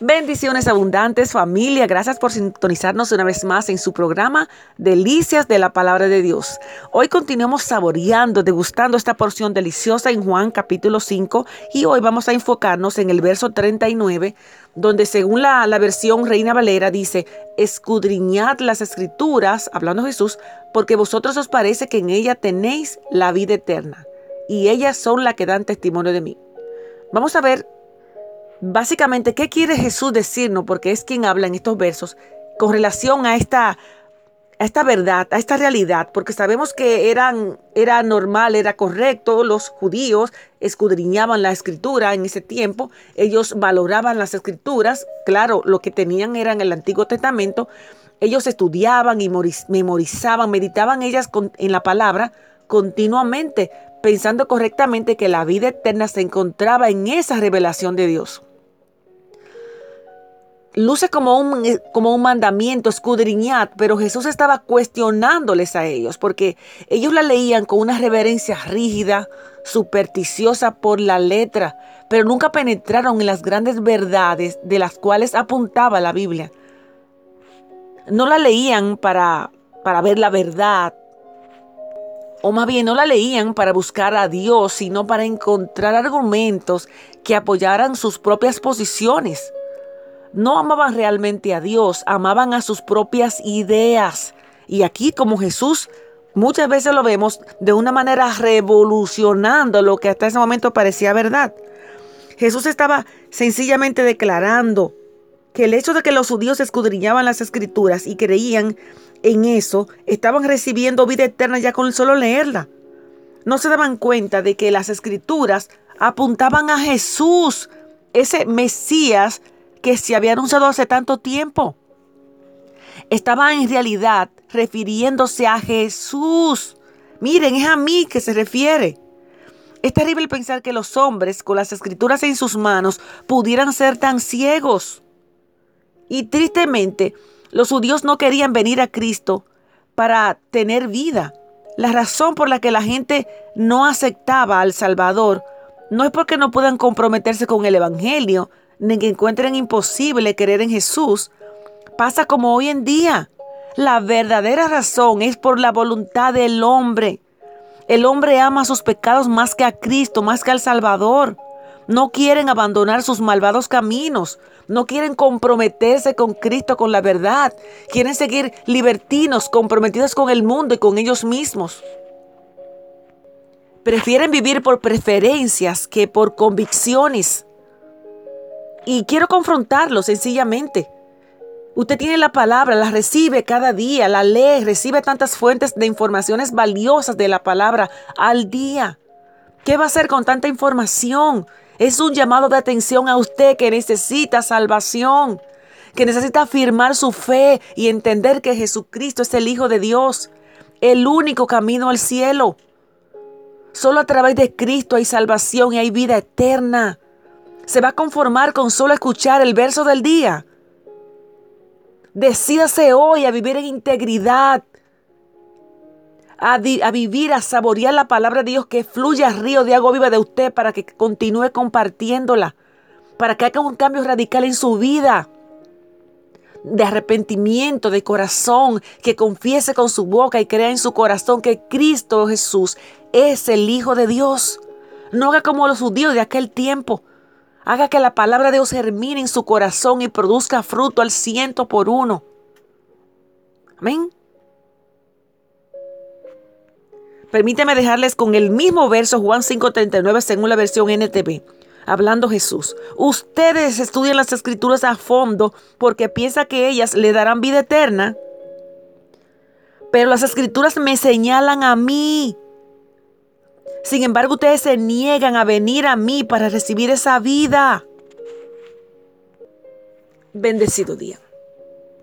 Bendiciones abundantes familia, gracias por sintonizarnos una vez más en su programa Delicias de la Palabra de Dios. Hoy continuamos saboreando, degustando esta porción deliciosa en Juan capítulo 5 y hoy vamos a enfocarnos en el verso 39 donde según la, la versión Reina Valera dice, escudriñad las escrituras, hablando Jesús, porque vosotros os parece que en ella tenéis la vida eterna y ellas son las que dan testimonio de mí. Vamos a ver básicamente, ¿qué quiere Jesús decirnos? Porque es quien habla en estos versos con relación a esta, a esta verdad, a esta realidad, porque sabemos que eran, era normal, era correcto, los judíos escudriñaban la escritura en ese tiempo, ellos valoraban las escrituras, claro, lo que tenían era en el Antiguo Testamento, ellos estudiaban y memorizaban, meditaban ellas en la palabra continuamente, pensando correctamente que la vida eterna se encontraba en esa revelación de Dios luce como un, eh, como un mandamiento, escudriñad, pero Jesús estaba cuestionándoles a ellos porque ellos la leían con una reverencia rígida, supersticiosa por la letra, pero nunca penetraron en las grandes verdades de las cuales apuntaba la Biblia. No la leían para, para ver la verdad, o más bien no la leían para buscar a Dios, sino para encontrar argumentos que apoyaran sus propias posiciones no amaban realmente a Dios, amaban a sus propias ideas. Y aquí como Jesús muchas veces lo vemos de una manera revolucionando lo que hasta ese momento parecía verdad. Jesús estaba sencillamente declarando que el hecho de que los judíos escudriñaban las escrituras y creían en eso, estaban recibiendo vida eterna ya con solo leerla. No se daban cuenta de que las escrituras apuntaban a Jesús, ese Mesías que se había anunciado hace tanto tiempo. Estaba en realidad refiriéndose a Jesús. Miren, es a mí que se refiere. Es terrible pensar que los hombres con las escrituras en sus manos pudieran ser tan ciegos. Y tristemente, los judíos no querían venir a Cristo para tener vida. La razón por la que la gente no aceptaba al Salvador no es porque no puedan comprometerse con el Evangelio, ni que encuentren imposible creer en Jesús, pasa como hoy en día. La verdadera razón es por la voluntad del hombre. El hombre ama sus pecados más que a Cristo, más que al Salvador. No quieren abandonar sus malvados caminos. No quieren comprometerse con Cristo, con la verdad. Quieren seguir libertinos, comprometidos con el mundo y con ellos mismos. Prefieren vivir por preferencias que por convicciones. Y quiero confrontarlo sencillamente. Usted tiene la palabra, la recibe cada día, la lee, recibe tantas fuentes de informaciones valiosas de la palabra al día. ¿Qué va a hacer con tanta información? Es un llamado de atención a usted que necesita salvación, que necesita afirmar su fe y entender que Jesucristo es el Hijo de Dios, el único camino al cielo. Solo a través de Cristo hay salvación y hay vida eterna se va a conformar con solo escuchar el verso del día. Decídase hoy a vivir en integridad, a, a, vivir, a saborear la palabra de Dios que fluya río de agua viva de usted para que continúe compartiéndola, para que haga un cambio radical en su vida, de arrepentimiento, de corazón, que confiese con su boca y crea en su corazón que Cristo Jesús es el Hijo de Dios. No haga como los judíos de aquel tiempo Haga que la palabra de Dios germine en su corazón y produzca fruto al ciento por uno. Amén. Permíteme dejarles con el mismo verso Juan 5:39 según la versión NTV. Hablando Jesús, ustedes estudian las escrituras a fondo porque piensan que ellas le darán vida eterna. Pero las escrituras me señalan a mí sin embargo, ustedes se niegan a venir a mí para recibir esa vida. Bendecido día.